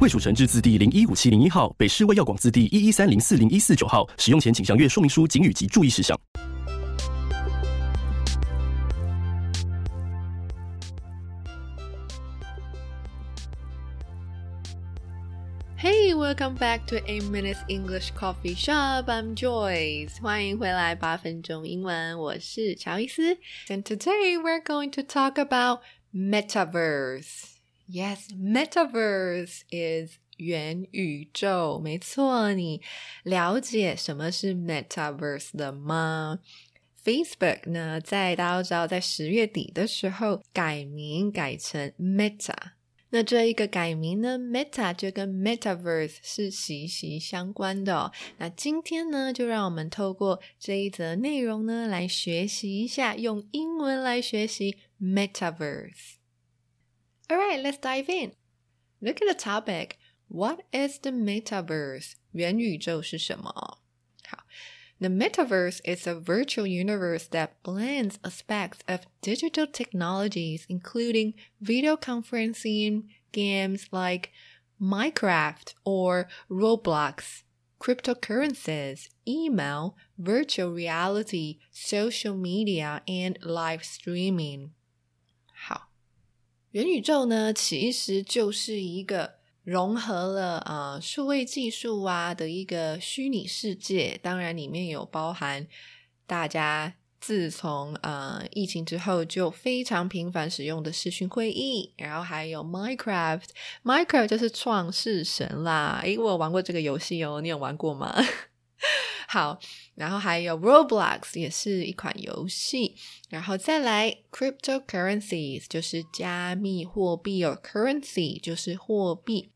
卫蜀成字字第零一五七零一号，北市卫药广字第一一三零四零一四九号。使用前请详阅说明书、警语及注意事项。Hey, welcome back to A Minutes English Coffee Shop. I'm Joyce. 欢迎回来八分钟英文，我是乔伊斯。And today we're going to talk about metaverse. Yes, metaverse is 元宇宙。没错，你了解什么是 metaverse 的吗？Facebook 呢，在大家知道，在十月底的时候改名改成 Meta。那这一个改名呢，Meta 就跟 Metaverse 是息息相关的哦。那今天呢，就让我们透过这一则内容呢，来学习一下用英文来学习 Metaverse。All right, let's dive in. Look at the topic. What is the Metaverse? 元宇宙是什么？好。The metaverse is a virtual universe that blends aspects of digital technologies, including video conferencing, games like Minecraft or Roblox, cryptocurrencies, email, virtual reality, social media, and live streaming. 好， 元宇宙呢，其实就是一个融合了啊数位技术啊的一个虚拟世界，当然里面有包含大家自从呃疫情之后就非常频繁使用的视讯会议，然后还有 Minecraft，Minecraft 就是创世神啦。诶，我有玩过这个游戏哦，你有玩过吗？好，然后还有 Roblox 也是一款游戏，然后再来 cryptocurrencies 就是加密货币哦，currency 就是货币。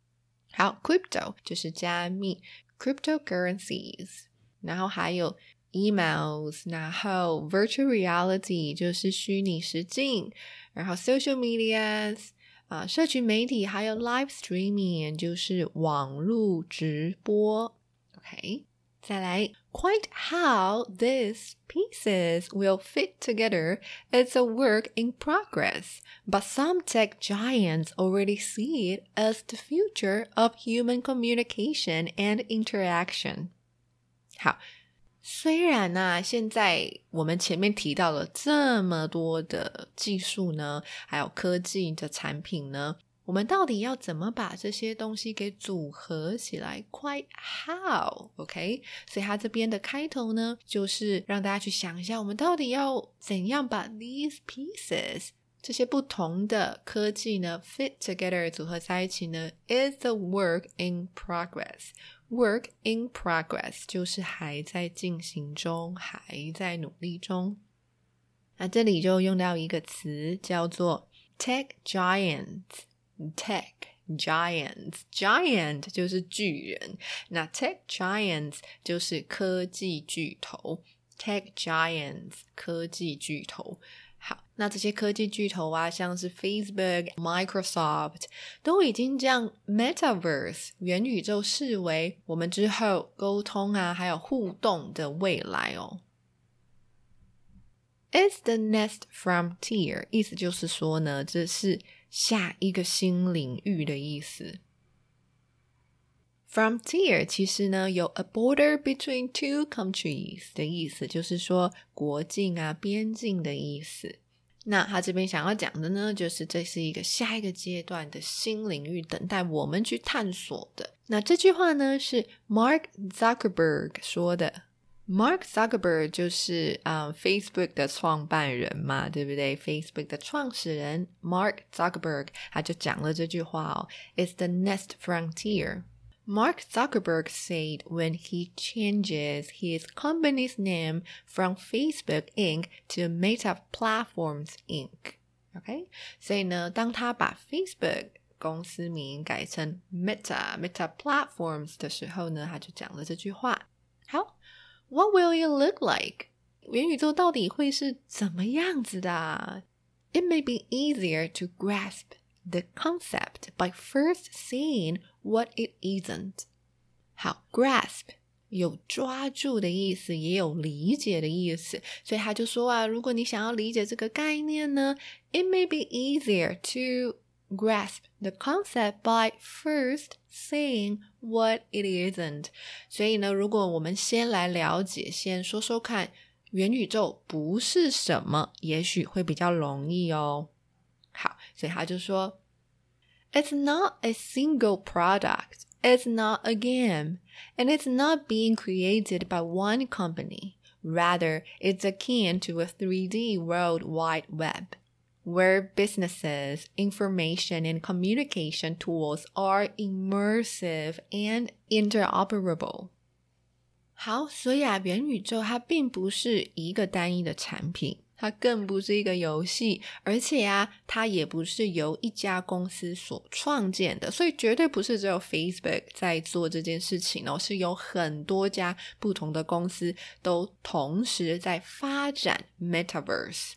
好，crypto 就是加密，cryptocurrencies，然后还有 emails，然后 virtual reality 就是虚拟实境，然后 social medias 啊，社群媒体，还有 live streaming 就是网络直播。OK，再来。Quite how these pieces will fit together is a work in progress, but some tech giants already see it as the future of human communication and interaction. 好，虽然呢、啊，现在我们前面提到了这么多的技术呢，还有科技的产品呢， 我们到底要怎么把这些东西给组合起来？Quite how？OK？所以它这边的开头呢，就是让大家去想一下，我们到底要怎样把 these pieces 这些不同的科技呢 fit together 组合在一起呢？Is the work in progress。Work in progress 就是还在进行中，还在努力中。那这里就用到一个词叫做 tech giants。Tech giants, giant 就是巨人，那 tech giants 就是科技巨头。Tech giants 科技巨头。好，那这些科技巨头啊，像是 Facebook、Microsoft，都已经将 Metaverse 元宇宙视为我们之后沟通啊，还有互动的未来哦。It's the next frontier，意思就是说呢，这是。 下一个新领域的意思。Frontier 其实呢有 a border between two countries 的意思，就是说国境啊、边境的意思。那他这边想要讲的呢，就是这是一个下一个阶段的新领域，等待我们去探索的。那这句话呢是 Mark Zuckerberg 说的。Mark Zuckerberg 就是啊、呃、Facebook 的创办人嘛，对不对？Facebook 的创始人 Mark Zuckerberg 他就讲了这句话哦，It's the next frontier. Mark Zuckerberg said when he changes his company's name from Facebook Inc. to Meta Platforms Inc. OK，所以呢，当他把 Facebook 公司名改成 Meta Meta Platforms 的时候呢，他就讲了这句话。好。 will it look like？元宇宙到底会是怎么样子的？It may be easier to grasp the concept by first seeing what it isn't。好，grasp 有抓住的意思，也有理解的意思，所以他就说啊，如果你想要理解这个概念呢，it may be easier to grasp the concept by first saying what it isn't。所以呢，如果我们先来了解，先说说看，元宇宙不是什么，也许会比较容易哦。好，所以他就说，It's not a single product. It's not a game, and it's not being created by one company. Rather, it's akin to a 3D World Wide Web where businesses, information, and communication tools are immersive and interoperable. 好，所以啊，元宇宙它并不是一个单一的产品，它更不是一个游戏，而且啊，它也不是由一家公司所创建的，所以绝对不是只有 Facebook 在做这件事情哦，是有很多家不同的公司都同时在发展 Metaverse。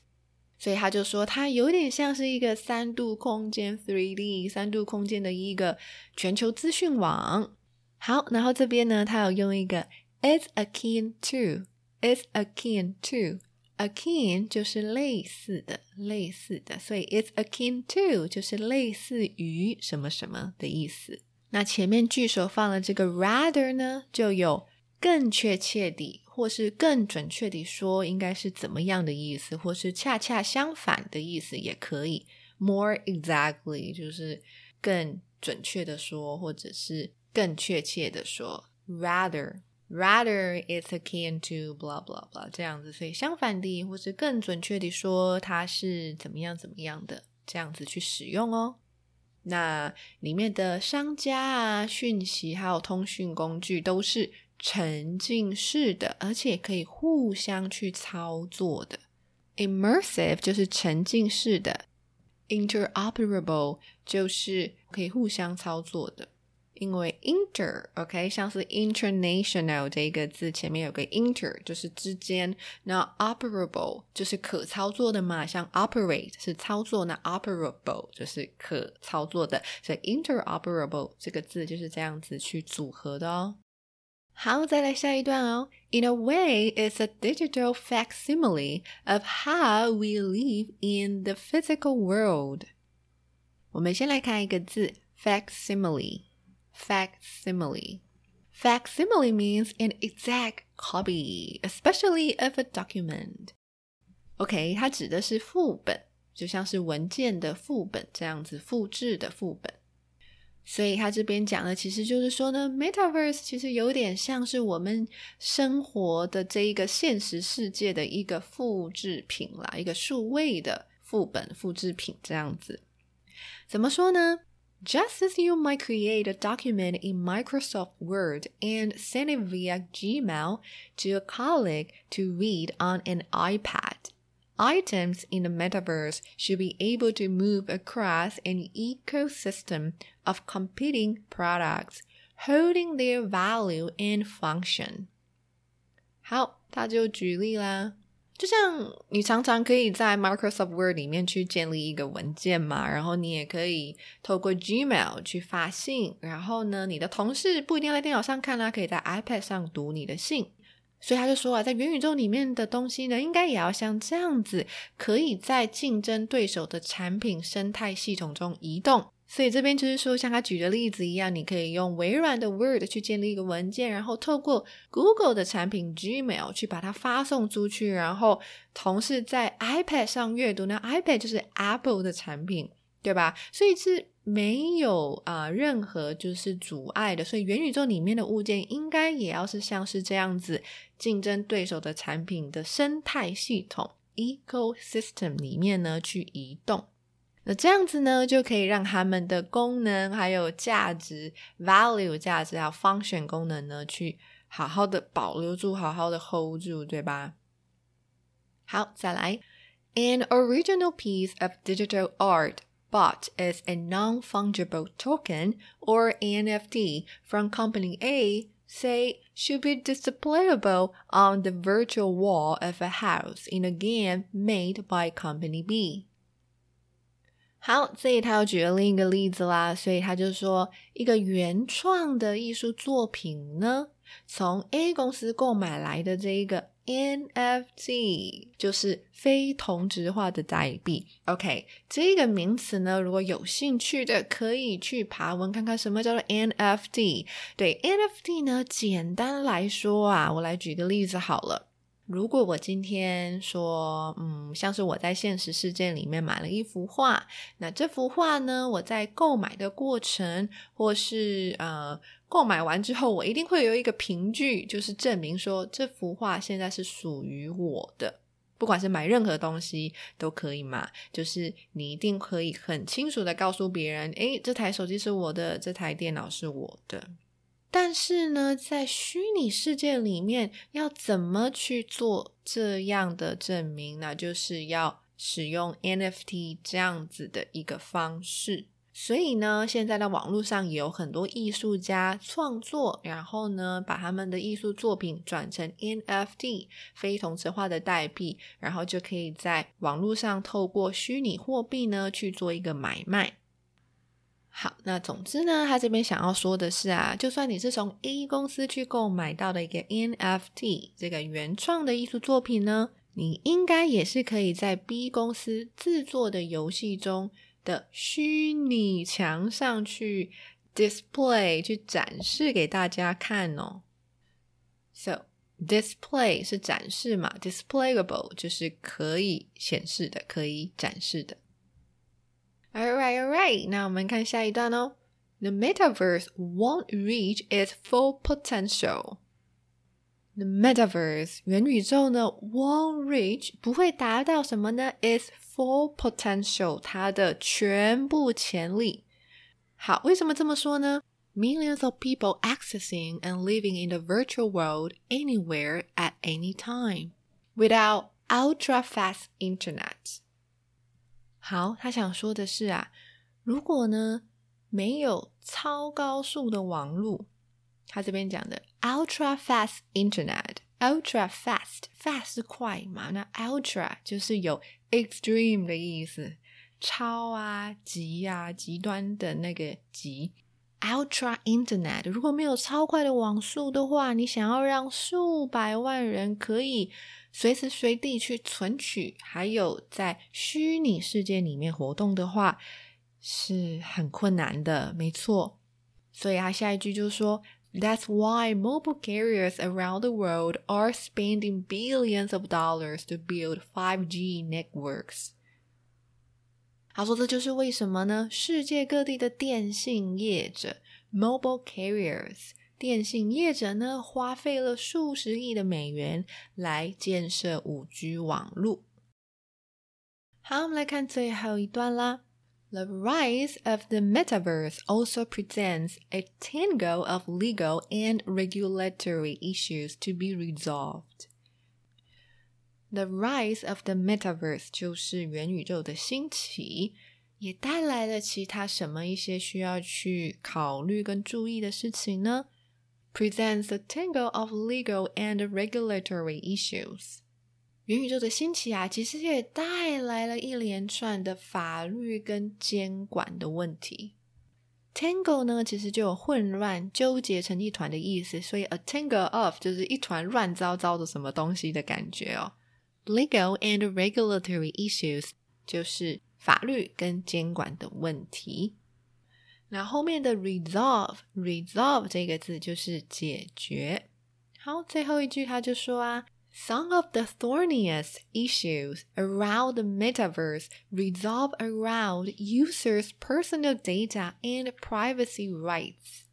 所以他就说，它有点像是一个三度空间 （3D） 三度空间的一个全球资讯网。好，然后这边呢，他有用一个 “it's akin to”，“it's akin to”，“akin” 就是类似的、类似的，所以 “it's akin to” 就是类似于什么什么的意思。那前面句首放了这个 “rather” 呢，就有更确切地。或是更准确地说，应该是怎么样的意思，或是恰恰相反的意思也可以。More exactly 就是更准确的说，或者是更确切的说。Rather, rather it's akin to blah blah blah 这样子，所以相反的，或是更准确地说，它是怎么样怎么样的，这样子去使用哦。那里面的商家啊、讯息还有通讯工具都是。沉浸式的，而且可以互相去操作的。Immersive 就是沉浸式的，interoperable 就是可以互相操作的。因为 inter，OK，像是 international 这个字前面有个 inter，就是之间。那 operable 就是可操作的嘛，像 operate 是操作，那 operable 就是可操作的。所以 interoperable 这个字就是这样子去组合的哦。好，再来下一段哦。In a way, it's a digital facsimile of how we live in the physical world. 我们先来看一个字，facsimile。facsimile。Facsimile means an exact copy, especially of a document. OK，它指的是副本，就像是文件的副本这样子，复制的副本。 所以他这边讲的其实就是说呢，Metaverse 其实有点像是我们生活的这一个现实世界的一个复制品啦，一个数位的副本复制品这样子。怎么说呢？Just as you might create a document in Microsoft Word and send it via Gmail to a colleague to read on an iPad. Items in the metaverse should be able to move across an ecosystem of competing products, holding their value and function. 好，他就举例啦，就像你常常可以在 Microsoft Word 里面去建立一个文件嘛，然后你也可以透过 Gmail 去发信，然后呢，你的同事不一定在电脑上看啦，可以在 iPad 上读你的信。 所以他就说啊，在元宇宙里面的东西呢，应该也要像这样子，可以在竞争对手的产品生态系统中移动。所以这边就是说，像他举的例子一样，你可以用微软的 Word 去建立一个文件，然后透过 Google 的产品 Gmail 去把它发送出去，然后同时在 iPad 上阅读。那 iPad 就是 Apple 的产品，对吧？所以是。没有啊，任何就是阻碍的，所以元宇宙里面的物件应该也要是像是这样子，竞争对手的产品的生态系统 ecosystem 里面呢去移动。那这样子呢，就可以让他们的功能还有价值 value 价值还有 function 功能呢，去好好的保留住，好好的 hold 住，对吧？好，再来，an original piece of digital art。bought as a non fungible token or NFT from company A say should be displayable on the virtual wall of a house in a game made by Company B。好，这里他又举了另一个例子啦，所以他就说，一个原创的艺术作品呢，从 A 公司购买来的这一个 NFT 就是非同质化的代币。OK，这个名词呢，如果有兴趣的，可以去爬文看看什么叫做 NFT。对，NFT 呢，简单来说啊，我来举个例子好了。如果我今天说，嗯，像是我在现实世界里面买了一幅画，那这幅画呢，我在购买的过程，或是呃购买完之后，我一定会有一个凭据，就是证明说这幅画现在是属于我的。不管是买任何东西都可以嘛，就是你一定可以很清楚的告诉别人，诶，这台手机是我的，这台电脑是我的。但是呢，在虚拟世界里面，要怎么去做这样的证明？那就是要使用 NFT 这样子的一个方式。所以呢，现在的网络上也有很多艺术家创作，然后呢，把他们的艺术作品转成 NFT 非同质化的代币，然后就可以在网络上透过虚拟货币呢去做一个买卖。好，那总之呢，他这边想要说的是啊，就算你是从 A 公司去购买到的一个 NFT 这个原创的艺术作品呢，你应该也是可以在 B 公司制作的游戏中的虚拟墙上去 display 去展示给大家看哦。So display 是展示嘛，displayable 就是可以显示的，可以展示的。Alright, alright. 那我们看下一段哦。The metaverse won't reach its full potential. The metaverse 元宇宙呢，won't reach 不会达到什么呢？Its full potential 它的全部潜力。好，为什么这么说呢？Millions of people accessing and living in the virtual world anywhere at any time without ultra fast internet. 好，他想说的是啊，如果呢没有超高速的网络，他这边讲的 ultra fast internet，ultra fast，fast 是快嘛？那 ultra 就是有 extreme 的意思，超啊、极啊、极端的那个极。ultra internet 如果没有超快的网速的话，你想要让数百万人可以。随时随地去存取，还有在虚拟世界里面活动的话，是很困难的，没错。所以他下一句就说 ：“That's why mobile carriers around the world are spending billions of dollars to build 5G networks。”他说：“这就是为什么呢？世界各地的电信业者 （mobile carriers）。”电信业者呢，花费了数十亿的美元来建设五 G 网络。好，我们来看最后一段啦。 The rise of the metaverse also presents a tangle of legal and regulatory issues to be resolved. The rise of the metaverse 就是元宇宙的兴起，也带来了其他什么一些需要去考虑跟注意的事情呢？presents a tangle of legal and regulatory issues。 元宇宙的兴起啊，其实也带来了一连串的法律跟监管的问题。Tangle 呢，其实就有混乱、纠结成一团的意思，所以 a tangle of 就是一团乱糟糟的什么东西的感觉哦。Legal and regulatory issues 就是法律跟监管的问题。那后面的 resolve，resolve 这个字就是解决。好，最后一句他就说啊 ，Some of the thorniest issues around the metaverse resolve around users' personal data and privacy rights.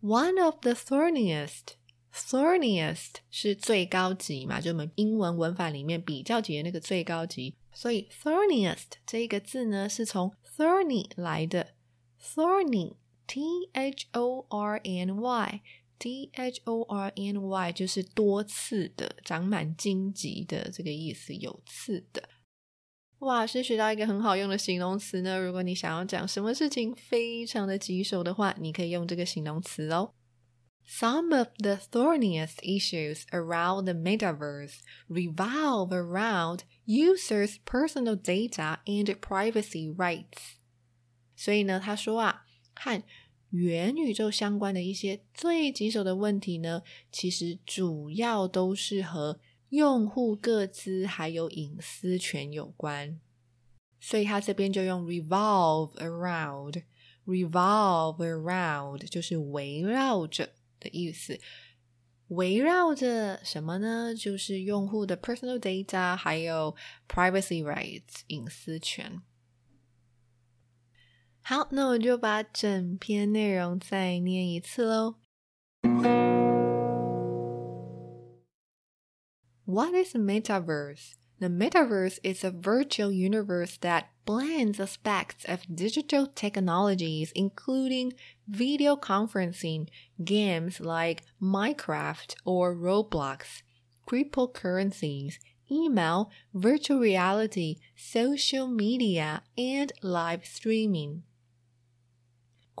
One of the thorniest thorniest 是最高级嘛，就我们英文文法里面比较级的那个最高级，所以 thorniest 这个字呢是从 thorny 来的。Thorny, T H O R N Y, T H O R N Y 就是多次的，长满荆棘的这个意思，有刺的。哇，是学到一个很好用的形容词呢。如果你想要讲什么事情非常的棘手的话，你可以用这个形容词哦。Some of the thorniest issues around the metaverse revolve around users' personal data and privacy rights. 所以呢，他说啊，看元宇宙相关的一些最棘手的问题呢，其实主要都是和用户各自还有隐私权有关。所以他这边就用 revolve around，revolve around 就是围绕着。的意思，围绕着什么呢？就是用户的 personal data，还有 privacy rights 隐私权。好，那我就把整篇内容再念一次喽。What is metaverse? The metaverse is a virtual universe that blends aspects of digital technologies, including video conferencing, games like Minecraft or Roblox, cryptocurrencies, email, virtual reality, social media, and live streaming.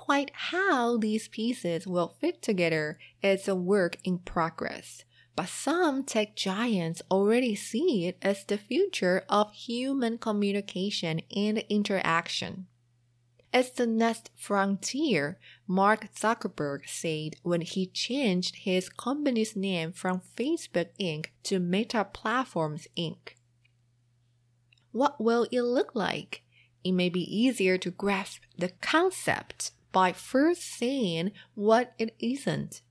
Quite how these pieces will fit together is a work in progress but some tech giants already see it as the future of human communication and interaction. It's the next frontier, Mark Zuckerberg said when he changed his company's name from Facebook Inc. to Meta Platforms Inc. What will it look like? It may be easier to grasp the concept by first seeing what it isn't.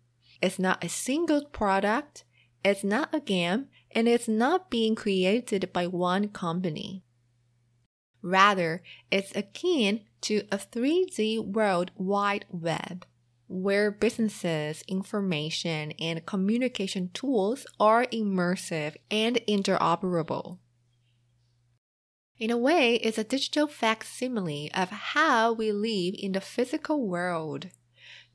It's not a single product, it's not a game and it's not being created by one company. Rather, it's akin to a 3D World Wide Web, where businesses, information, and communication tools are immersive and interoperable. In a way, it's a digital facsimile of how we live in the physical world.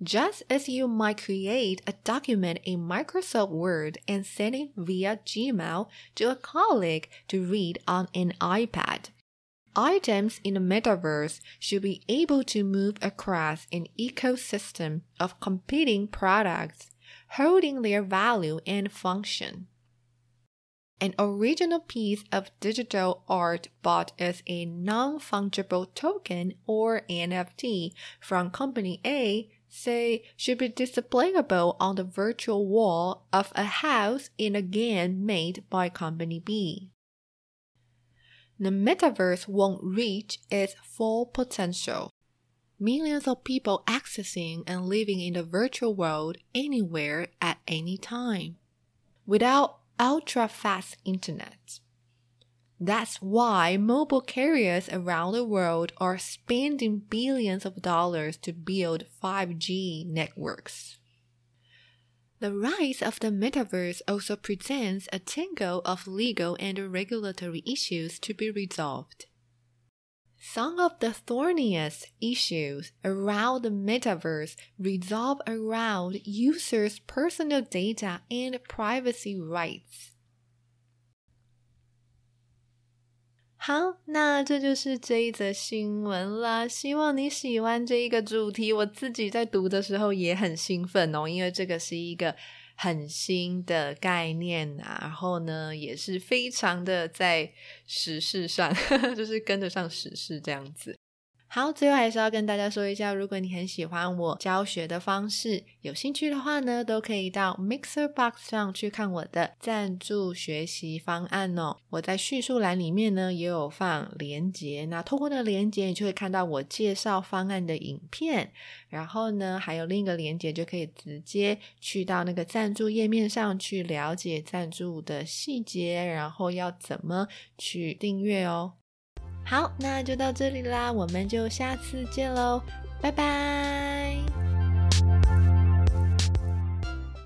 Just as you might create a document in Microsoft Word and send it via Gmail to a colleague to read on an iPad. Items in the metaverse should be able to move across an ecosystem of competing products, holding their value and function. An original piece of digital art bought as a non fungible token or NFT from company A say should be displayable on the virtual wall of a house in a game made by Company B. The metaverse won't reach its full potential. Millions of people accessing and living in the virtual world anywhere at any time. Without ultra fast internet. That's why mobile carriers around the world are spending billions of dollars to build 5G networks. The rise of the metaverse also presents a tangle of legal and regulatory issues to be resolved. Some of the thorniest issues around the metaverse revolve around users' personal data and privacy rights. 好，那这就是这一则新闻啦。希望你喜欢这一个主题。我自己在读的时候也很兴奋哦，因为这个是一个 很新的概念啊。然后呢，也是非常的在时事上，就是跟得上时事这样子。好，最后还是要跟大家说一下，如果你很喜欢我教学的方式，有兴趣的话呢，都可以到 Mixer Box 上去看我的赞助学习方案哦。我在叙述栏里面呢也有放连接，那透过那个连接，你就会看到我介绍方案的影片。然后呢，还有另一个连接，就可以直接去到那个赞助页面上去了解赞助的细节，然后要怎么去订阅哦。好，那就到这里啦，我们就下次见喽，拜拜。